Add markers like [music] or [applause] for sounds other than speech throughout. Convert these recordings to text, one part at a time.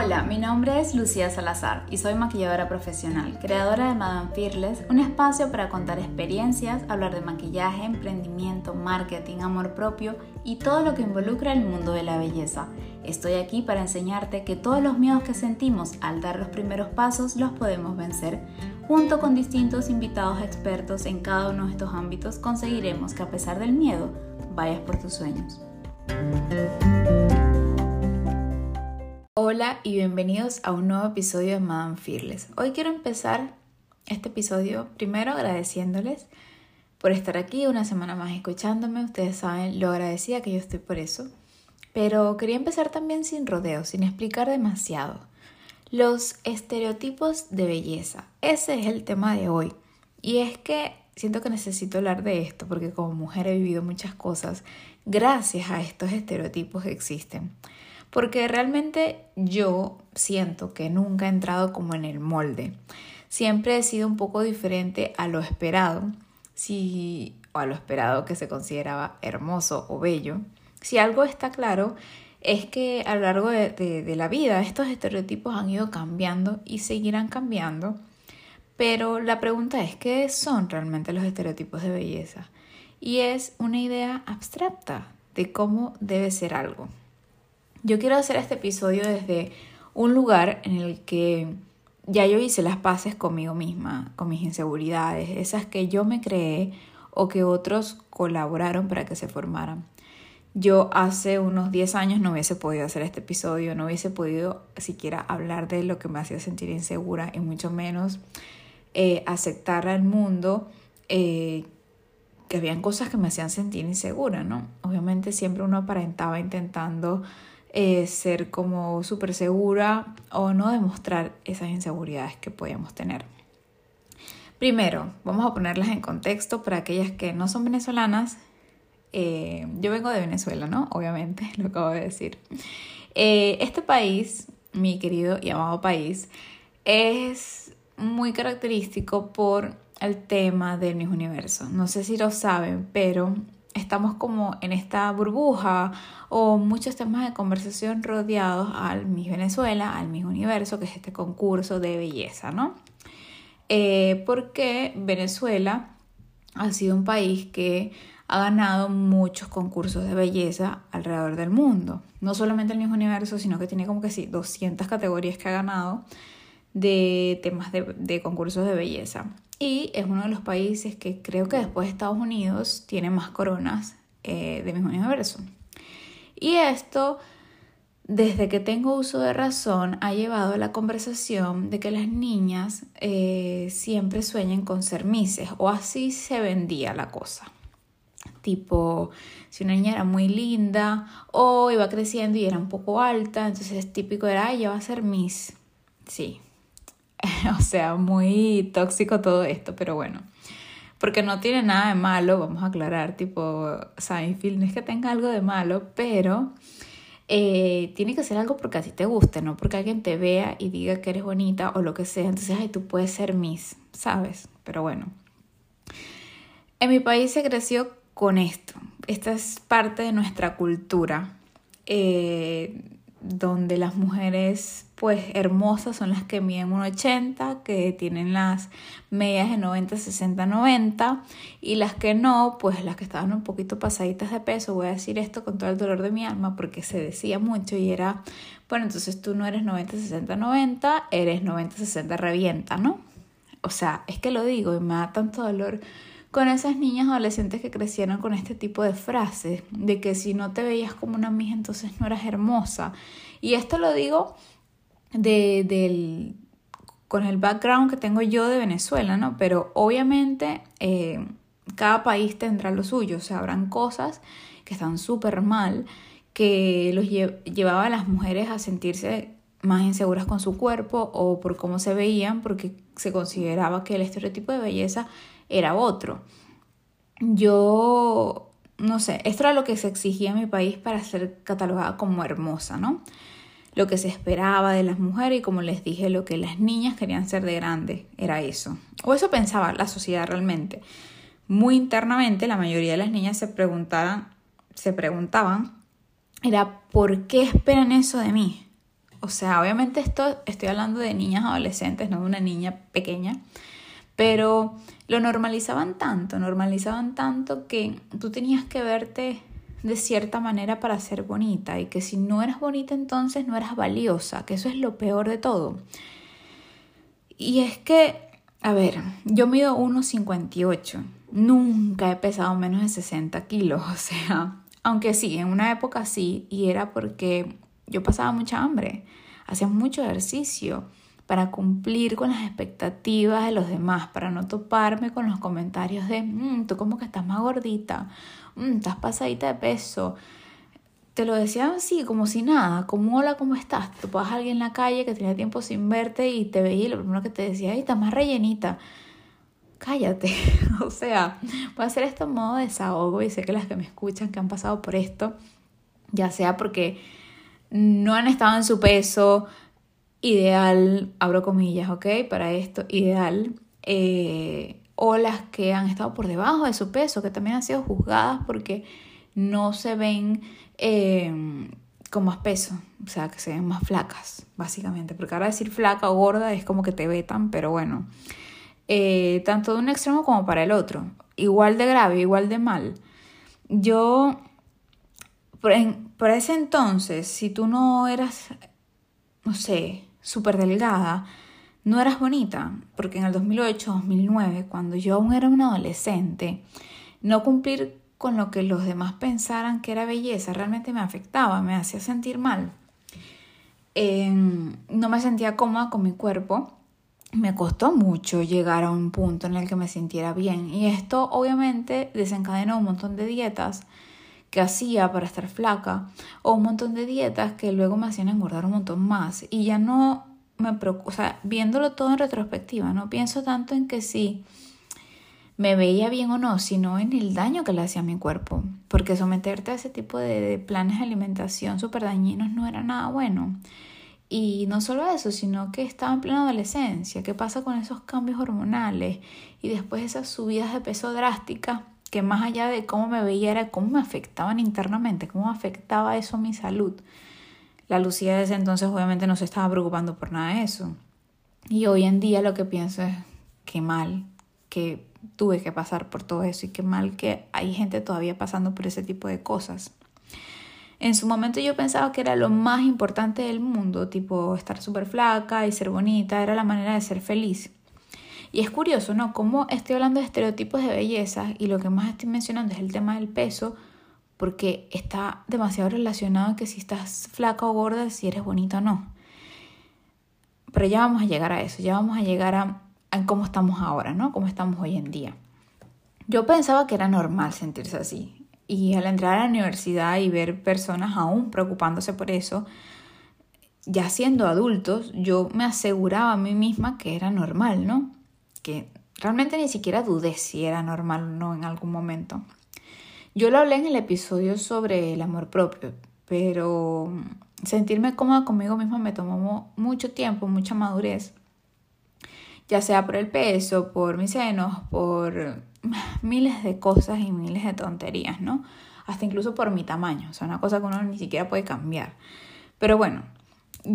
Hola, mi nombre es Lucía Salazar y soy maquilladora profesional, creadora de Madame Fearless, un espacio para contar experiencias, hablar de maquillaje, emprendimiento, marketing, amor propio y todo lo que involucra el mundo de la belleza. Estoy aquí para enseñarte que todos los miedos que sentimos al dar los primeros pasos los podemos vencer. Junto con distintos invitados expertos en cada uno de estos ámbitos conseguiremos que a pesar del miedo, vayas por tus sueños. Hola y bienvenidos a un nuevo episodio de Madame Fearless. Hoy quiero empezar este episodio primero agradeciéndoles por estar aquí una semana más escuchándome. Ustedes saben lo agradecida que yo estoy por eso. Pero quería empezar también sin rodeos, sin explicar demasiado. Los estereotipos de belleza. Ese es el tema de hoy. Y es que siento que necesito hablar de esto porque como mujer he vivido muchas cosas gracias a estos estereotipos que existen. Porque realmente yo siento que nunca he entrado como en el molde. Siempre he sido un poco diferente a lo esperado, si, o a lo esperado que se consideraba hermoso o bello. Si algo está claro, es que a lo largo de, de, la vida estos estereotipos han ido cambiando y seguirán cambiando. Pero la pregunta es, ¿qué son realmente los estereotipos de belleza? Y es una idea abstracta de cómo debe ser algo. Yo quiero hacer este episodio desde un lugar en el que ya yo hice las paces conmigo misma, con mis inseguridades, esas que yo me creé o que otros colaboraron para que se formaran. Yo hace unos 10 años no hubiese podido hacer este episodio, no hubiese podido siquiera hablar de lo que me hacía sentir insegura y mucho menos eh, aceptar al mundo eh, que habían cosas que me hacían sentir insegura, ¿no? Obviamente siempre uno aparentaba intentando eh, ser como súper segura o no demostrar esas inseguridades que podíamos tener. Primero, vamos a ponerlas en contexto para aquellas que no son venezolanas. Eh, yo vengo de Venezuela, ¿no? Obviamente, [laughs] lo acabo de decir. Eh, este país, mi querido y amado país, es muy característico por el tema del Miss Universo. No sé si lo saben, pero estamos como en esta burbuja o muchos temas de conversación rodeados al Miss Venezuela, al Miss Universo, que es este concurso de belleza, ¿no? Eh, porque Venezuela ha sido un país que ha ganado muchos concursos de belleza alrededor del mundo. No solamente el Miss Universo, sino que tiene como que sí, 200 categorías que ha ganado de temas de, de concursos de belleza. Y es uno de los países que creo que después de Estados Unidos tiene más coronas eh, de mismo universo. Y esto, desde que tengo uso de razón, ha llevado a la conversación de que las niñas eh, siempre sueñen con ser mises, o así se vendía la cosa. Tipo, si una niña era muy linda o iba creciendo y era un poco alta, entonces típico era, ella va a ser miss. Sí, [laughs] o sea, muy tóxico todo esto, pero bueno. Porque no tiene nada de malo, vamos a aclarar, tipo, Seinfeld no es que tenga algo de malo, pero eh, tiene que ser algo porque a ti te guste, no porque alguien te vea y diga que eres bonita o lo que sea. Entonces, ay, tú puedes ser Miss, ¿sabes? Pero bueno. En mi país se creció con esto. Esta es parte de nuestra cultura. Eh, donde las mujeres pues hermosas son las que miden 1,80, que tienen las medias de 90, 60, 90 y las que no, pues las que estaban un poquito pasaditas de peso, voy a decir esto con todo el dolor de mi alma porque se decía mucho y era, bueno, entonces tú no eres 90, 60, 90, eres 90, 60, revienta, ¿no? O sea, es que lo digo y me da tanto dolor con esas niñas adolescentes que crecieron con este tipo de frases, de que si no te veías como una amiga entonces no eras hermosa. Y esto lo digo de, con el background que tengo yo de Venezuela, ¿no? Pero obviamente eh, cada país tendrá lo suyo, o sea, cosas que están súper mal, que los llevaba a las mujeres a sentirse más inseguras con su cuerpo o por cómo se veían, porque se consideraba que el estereotipo de belleza era otro. Yo, no sé, esto era lo que se exigía en mi país para ser catalogada como hermosa, ¿no? Lo que se esperaba de las mujeres y como les dije, lo que las niñas querían ser de grande era eso. O eso pensaba la sociedad realmente. Muy internamente la mayoría de las niñas se preguntaban, se preguntaban, era ¿por qué esperan eso de mí? O sea, obviamente esto estoy hablando de niñas adolescentes, no de una niña pequeña, pero lo normalizaban tanto, normalizaban tanto que tú tenías que verte de cierta manera para ser bonita y que si no eras bonita entonces no eras valiosa, que eso es lo peor de todo. Y es que, a ver, yo mido 1,58, nunca he pesado menos de 60 kilos, [laughs] o sea, aunque sí, en una época sí, y era porque yo pasaba mucha hambre, hacía mucho ejercicio para cumplir con las expectativas de los demás, para no toparme con los comentarios de, mm, tú como que estás más gordita, mm, estás pasadita de peso. Te lo decían así, como si nada, como hola, ¿cómo estás? Tú a alguien en la calle que tenía tiempo sin verte y te veía y lo primero que te decía, ay, estás más rellenita. Cállate, [laughs] o sea, voy a hacer esto modo desahogo y sé que las que me escuchan que han pasado por esto, ya sea porque no han estado en su peso, ideal, abro comillas, ¿ok? Para esto, ideal. Eh, o las que han estado por debajo de su peso, que también han sido juzgadas porque no se ven eh, con más peso, o sea, que se ven más flacas, básicamente. Porque ahora decir flaca o gorda es como que te vetan, pero bueno, eh, tanto de un extremo como para el otro, igual de grave, igual de mal. Yo, por, por ese entonces, si tú no eras, no sé, súper delgada, no eras bonita, porque en el 2008, 2009, cuando yo aún era una adolescente, no cumplir con lo que los demás pensaran que era belleza realmente me afectaba, me hacía sentir mal. no me sentía cómoda con mi cuerpo. Me costó mucho llegar a un punto en el que me sintiera bien y esto obviamente desencadenó un montón de dietas que hacía para estar flaca o un montón de dietas que luego me hacían engordar un montón más y ya no me preocupa, o sea, viéndolo todo en retrospectiva, no pienso tanto en que si me veía bien o no, sino en el daño que le hacía a mi cuerpo, porque someterte a ese tipo de, planes de alimentación súper dañinos no era nada bueno. Y no solo eso, sino que estaba en plena adolescencia. ¿Qué pasa con esos cambios hormonales? Y después esas subidas de peso drásticas que más allá de cómo me veía era cómo me afectaban internamente, cómo afectaba eso mi salud. La Lucía de ese entonces obviamente no se estaba preocupando por nada de eso. Y hoy en día lo que pienso es qué mal que tuve que pasar por todo eso y qué mal que hay gente todavía pasando por ese tipo de cosas. En su momento yo pensaba que era lo más importante del mundo, tipo estar súper flaca y ser bonita, era la manera de ser feliz. Y es curioso, ¿no? Cómo estoy hablando de estereotipos de belleza y lo que más estoy mencionando es el tema del peso, porque está demasiado relacionado que si estás flaca o gorda, si eres bonita o no. Pero ya vamos a llegar a eso, ya vamos a llegar a, a cómo estamos ahora, ¿no? Cómo estamos hoy en día. Yo pensaba que era normal sentirse así. Y al entrar a la universidad y ver personas aún preocupándose por eso, ya siendo adultos, yo me aseguraba a mí misma que era normal, ¿no? Realmente ni siquiera dudé si era normal o no en algún momento. Yo lo hablé en el episodio sobre el amor propio, pero sentirme cómoda conmigo misma me tomó mucho tiempo, mucha madurez, ya sea por el peso, por mis senos, por [sighs] miles de cosas y miles de tonterías, ¿no? Hasta incluso por mi tamaño, o sea, una cosa que uno ni siquiera puede cambiar. Pero bueno,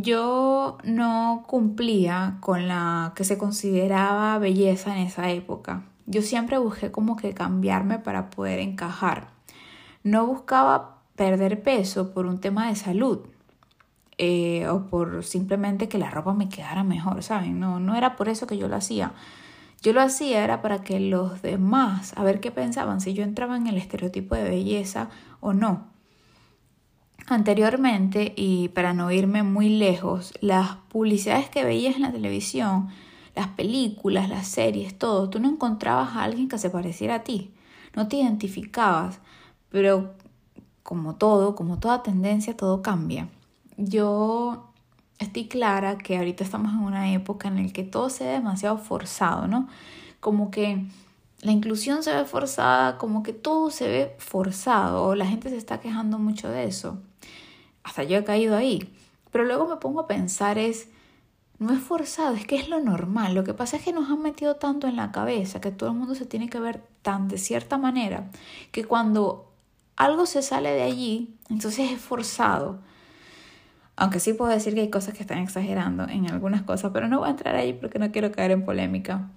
yo no cumplía con la que se consideraba belleza en esa época. Yo siempre busqué como que cambiarme para poder encajar. No buscaba perder peso por un tema de salud eh, o por simplemente que la ropa me quedara mejor, ¿saben? No, no era por eso que yo lo hacía. Yo lo hacía era para que los demás, a ver qué pensaban, si yo entraba en el estereotipo de belleza o no. Anteriormente, y para no irme muy lejos, las publicidades que veías en la televisión, las películas, las series, todo, tú no encontrabas a alguien que se pareciera a ti, no te identificabas, pero como todo, como toda tendencia, todo cambia. Yo estoy clara que ahorita estamos en una época en la que todo se ve demasiado forzado, ¿no? Como que la inclusión se ve forzada, como que todo se ve forzado, la gente se está quejando mucho de eso hasta yo he caído ahí. Pero luego me pongo a pensar es, no es forzado, es que es lo normal. Lo que pasa es que nos han metido tanto en la cabeza que todo el mundo se tiene que ver tan de cierta manera que cuando algo se sale de allí, entonces es forzado. Aunque sí puedo decir que hay cosas que están exagerando en algunas cosas, pero no voy a entrar ahí porque no quiero caer en polémica.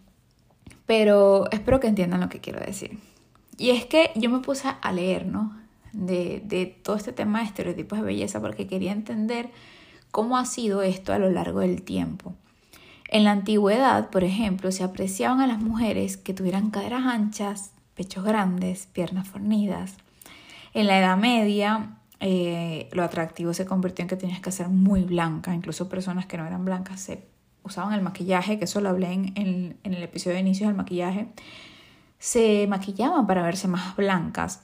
Pero espero que entiendan lo que quiero decir. Y es que yo me puse a leer, ¿no? De, de todo este tema de estereotipos de belleza porque quería entender cómo ha sido esto a lo largo del tiempo. En la antigüedad, por ejemplo, se apreciaban a las mujeres que tuvieran caderas anchas, pechos grandes, piernas fornidas. En la Edad Media, eh, lo atractivo se convirtió en que tenías que ser muy blanca. Incluso personas que no eran blancas se usaban el maquillaje, que eso lo hablé en, en el episodio de inicio del maquillaje. Se maquillaban para verse más blancas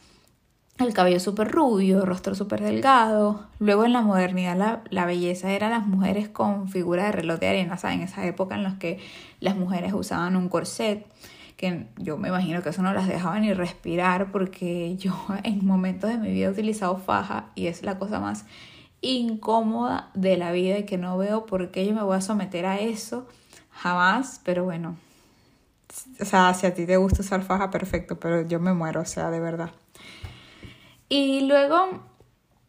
el cabello súper rubio, rostro súper delgado. Luego en la modernidad la, la, belleza era las mujeres con figura de reloj de arena, ¿saben? En esa época en la que las mujeres usaban un corset, que yo me imagino que eso no las dejaba ni respirar porque yo [laughs] en momentos de mi vida he utilizado faja y es la cosa más incómoda de la vida y que no veo por qué yo me voy a someter a eso jamás, pero bueno. O sea, si a ti te gusta usar faja, perfecto, pero yo me muero, o sea, de verdad. Y luego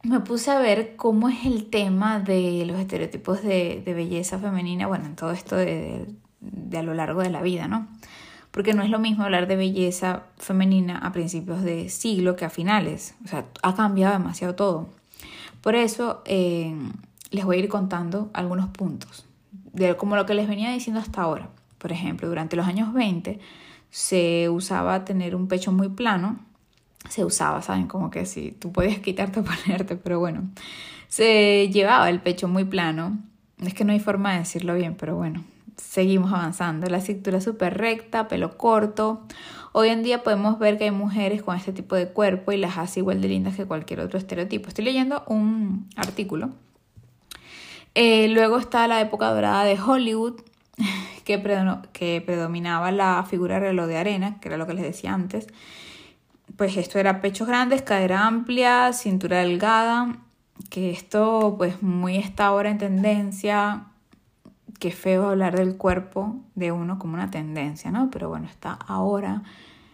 me puse a ver cómo es el tema de los estereotipos de, belleza femenina, bueno, en todo esto de, a lo largo de la vida, ¿no? Porque no es lo mismo hablar de belleza femenina a principios de siglo que a finales, o sea, ha cambiado demasiado todo. Por eso eh, les voy a ir contando algunos puntos, de como lo que les venía diciendo hasta ahora. Por ejemplo, durante los años 20 se usaba tener un pecho muy plano, se usaba, ¿saben? Como que si tú podías quitarte o [laughs] ponerte, pero bueno, se llevaba el pecho muy plano. Es que no hay forma de decirlo bien, pero bueno, seguimos avanzando. La cintura súper recta, pelo corto. Hoy en día podemos ver que hay mujeres con este tipo de cuerpo y las hace igual de lindas que cualquier otro estereotipo. Estoy leyendo un artículo. Eh, luego está la época dorada de Hollywood, [laughs] que, que predominaba la figura reloj de arena, que era lo que les decía antes pues esto era pechos grandes, cadera amplia, cintura delgada, que esto pues muy está ahora en tendencia, qué feo hablar del cuerpo de uno como una tendencia, ¿no? Pero bueno, está ahora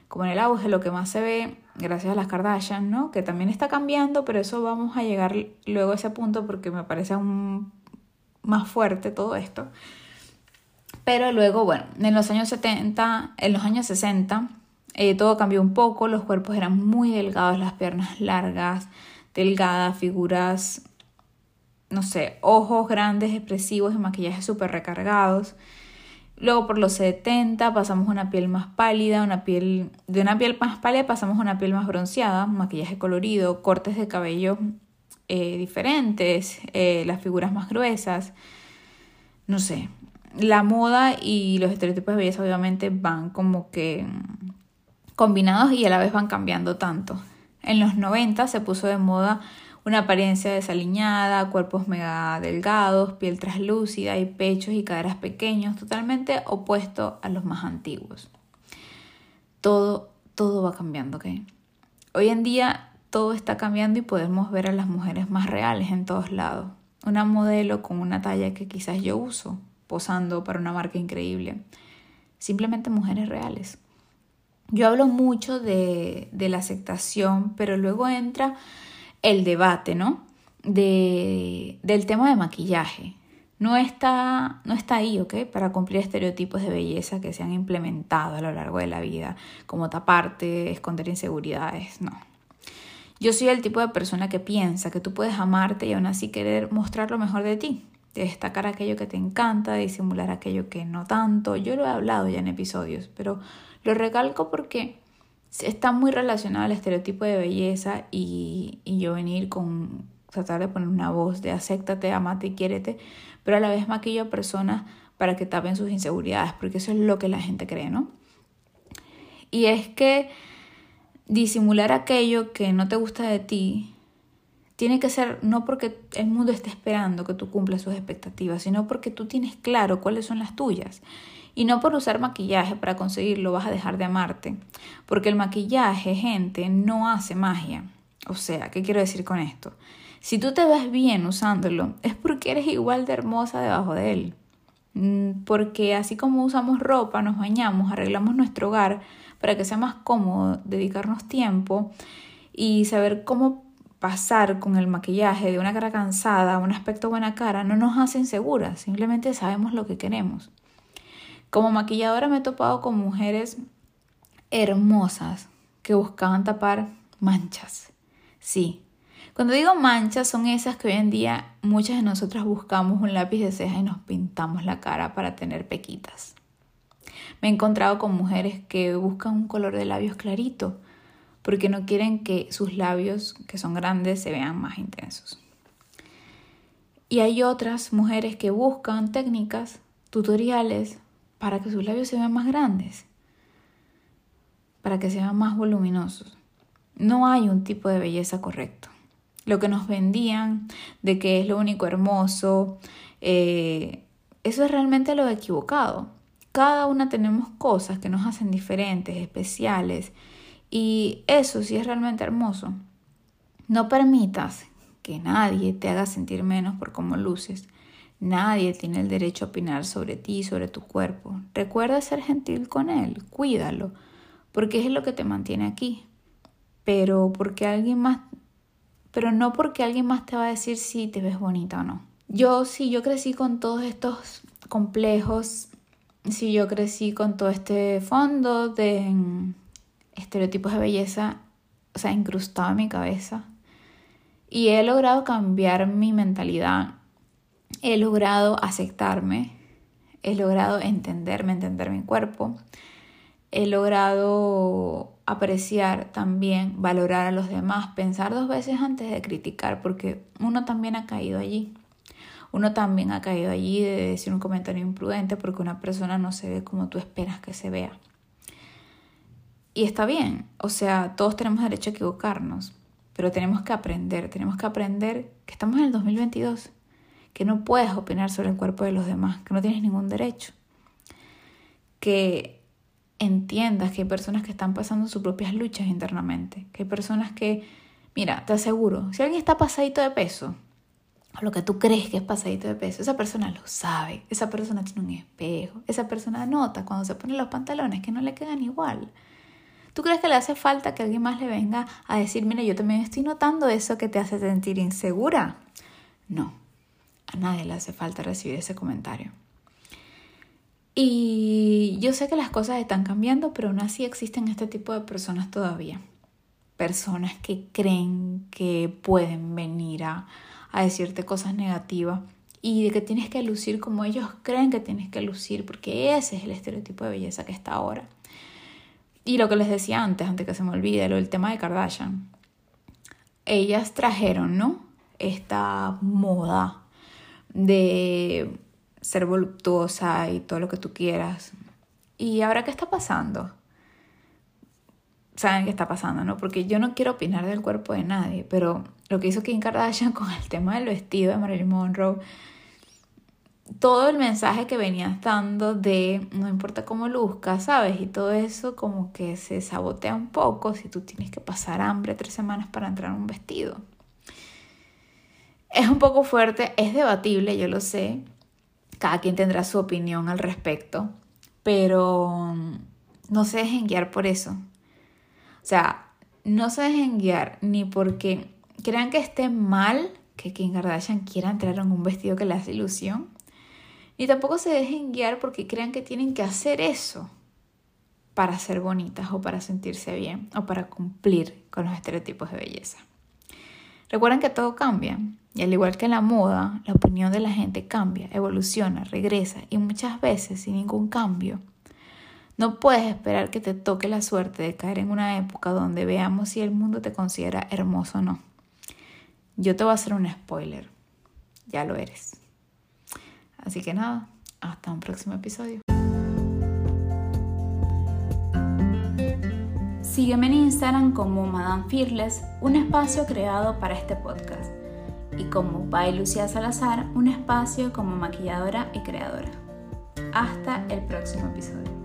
como en el auge, lo que más se ve, gracias a las Kardashian, ¿no? Que también está cambiando, pero eso vamos a llegar luego a ese punto porque me parece aún más fuerte todo esto. Pero luego, bueno, en los años 70, en los años 60, eh, todo cambió un poco, los cuerpos eran muy delgados, las piernas largas, delgadas, figuras, no sé, ojos grandes, expresivos y maquillajes súper recargados. Luego por los 70 pasamos una piel más pálida, una piel, de una piel más pálida pasamos a una piel más bronceada, maquillaje colorido, cortes de cabello eh, diferentes, eh, las figuras más gruesas, no sé. La moda y los estereotipos de belleza obviamente van como que combinados y a la vez van cambiando tanto. En los 90 se puso de moda una apariencia desaliñada, cuerpos mega delgados, piel traslúcida y pechos y caderas pequeños, totalmente opuesto a los más antiguos. Todo, todo va cambiando, ¿ok? Hoy en día todo está cambiando y podemos ver a las mujeres más reales en todos lados. Una modelo con una talla que quizás yo uso, posando para una marca increíble. Simplemente mujeres reales. Yo hablo mucho de, la aceptación, pero luego entra el debate, ¿no? De, del tema de maquillaje. No está, no está ahí, ¿ok? Para cumplir estereotipos de belleza que se han implementado a lo largo de la vida, como taparte, esconder inseguridades, no. Yo soy el tipo de persona que piensa que tú puedes amarte y aún así querer mostrar lo mejor de ti, de destacar aquello que te encanta, de disimular aquello que no tanto. Yo lo he hablado ya en episodios, pero lo recalco porque está muy relacionado al estereotipo de belleza y, yo venir con tratar de poner una voz de acéptate, amate y quiérete, pero a la vez maquillo a personas para que tapen sus inseguridades, porque eso es lo que la gente cree, ¿no? Y es que disimular aquello que no te gusta de ti tiene que ser no porque el mundo esté esperando que tú cumplas sus expectativas, sino porque tú tienes claro cuáles son las tuyas. Y no por usar maquillaje para conseguirlo vas a dejar de amarte. Porque el maquillaje, gente, no hace magia. O sea, ¿qué quiero decir con esto? Si tú te ves bien usándolo, es porque eres igual de hermosa debajo de él. Mm, porque así como usamos ropa, nos bañamos, arreglamos nuestro hogar para que sea más cómodo dedicarnos tiempo y saber cómo pasar con el maquillaje de una cara cansada a un aspecto buena cara no nos hace inseguras, simplemente sabemos lo que queremos. Como maquilladora me he topado con mujeres hermosas que buscaban tapar manchas. Sí, cuando digo manchas son esas que hoy en día muchas de nosotras buscamos un lápiz de ceja y nos pintamos la cara para tener pequitas. Me he encontrado con mujeres que buscan un color de labios clarito porque no quieren que sus labios, que son grandes, se vean más intensos. Y hay otras mujeres que buscan técnicas, tutoriales, para que sus labios se vean más grandes, para que sean más voluminosos. No hay un tipo de belleza correcto. Lo que nos vendían de que es lo único hermoso, eh, eso es realmente lo equivocado. Cada una tenemos cosas que nos hacen diferentes, especiales, y eso sí es realmente hermoso. No permitas que nadie te haga sentir menos por cómo luces. Nadie tiene el derecho a opinar sobre ti, sobre tu cuerpo. Recuerda ser gentil con él, cuídalo, porque es lo que te mantiene aquí. Pero porque alguien más pero no porque alguien más te va a decir si te ves bonita o no. Yo sí, yo crecí con todos estos complejos, sí, yo crecí con todo este fondo de estereotipos de belleza, o sea, incrustado en mi cabeza. Y he logrado cambiar mi mentalidad, he logrado aceptarme, he logrado entenderme, entender mi cuerpo, he logrado apreciar también, valorar a los demás, pensar dos veces antes de criticar, porque uno también ha caído allí. Uno también ha caído allí de decir un comentario imprudente porque una persona no se ve como tú esperas que se vea. Y está bien, o sea, todos tenemos derecho a equivocarnos, pero tenemos que aprender, tenemos que aprender que estamos en el 2022, que no puedes opinar sobre el cuerpo de los demás, que no tienes ningún derecho, que entiendas que hay personas que están pasando sus propias luchas internamente, que hay personas que, mira, te aseguro, si alguien está pasadito de peso, o lo que tú crees que es pasadito de peso, esa persona lo sabe, esa persona tiene un espejo, esa persona nota cuando se pone los pantalones que no le quedan igual. ¿Tú crees que le hace falta que alguien más le venga a decir, mira, yo también estoy notando eso que te hace sentir insegura? No, a nadie le hace falta recibir ese comentario. Y yo sé que las cosas están cambiando, pero aún así existen este tipo de personas todavía. Personas que creen que pueden venir a, decirte cosas negativas y de que tienes que lucir como ellos creen que tienes que lucir, porque ese es el estereotipo de belleza que está ahora. Y lo que les decía antes, antes que se me olvide, lo del tema de Kardashian. Ellas trajeron, ¿no? Esta moda de ser voluptuosa y todo lo que tú quieras. ¿Y ahora qué está pasando? Saben qué está pasando, ¿no? Porque yo no quiero opinar del cuerpo de nadie, pero lo que hizo Kim Kardashian [laughs] con el tema del vestido de Marilyn Monroe todo el mensaje que venías dando de no importa cómo luzca, ¿sabes? Y todo eso como que se sabotea un poco si tú tienes que pasar hambre tres semanas para entrar en un vestido. Es un poco fuerte, es debatible, yo lo sé. Cada quien tendrá su opinión al respecto, pero no se dejen guiar por eso. O sea, no se dejen guiar ni porque crean que esté mal que Kim Kardashian quiera entrar en un vestido que le hace ilusión ni tampoco se dejen guiar porque crean que tienen que hacer eso para ser bonitas o para sentirse bien o para cumplir con los estereotipos de belleza. Recuerden que todo cambia y al igual que en la moda, la opinión de la gente cambia, evoluciona, regresa y muchas veces sin ningún cambio. No puedes esperar que te toque la suerte de caer en una época donde veamos si el mundo te considera hermoso o no. Yo te voy a hacer un spoiler. Ya lo eres. Así que nada, hasta un próximo episodio. Sígueme en Instagram como Madame Fearless, un espacio creado para este podcast, y como By Lucía Salazar, un espacio como maquilladora y creadora. Hasta el próximo episodio.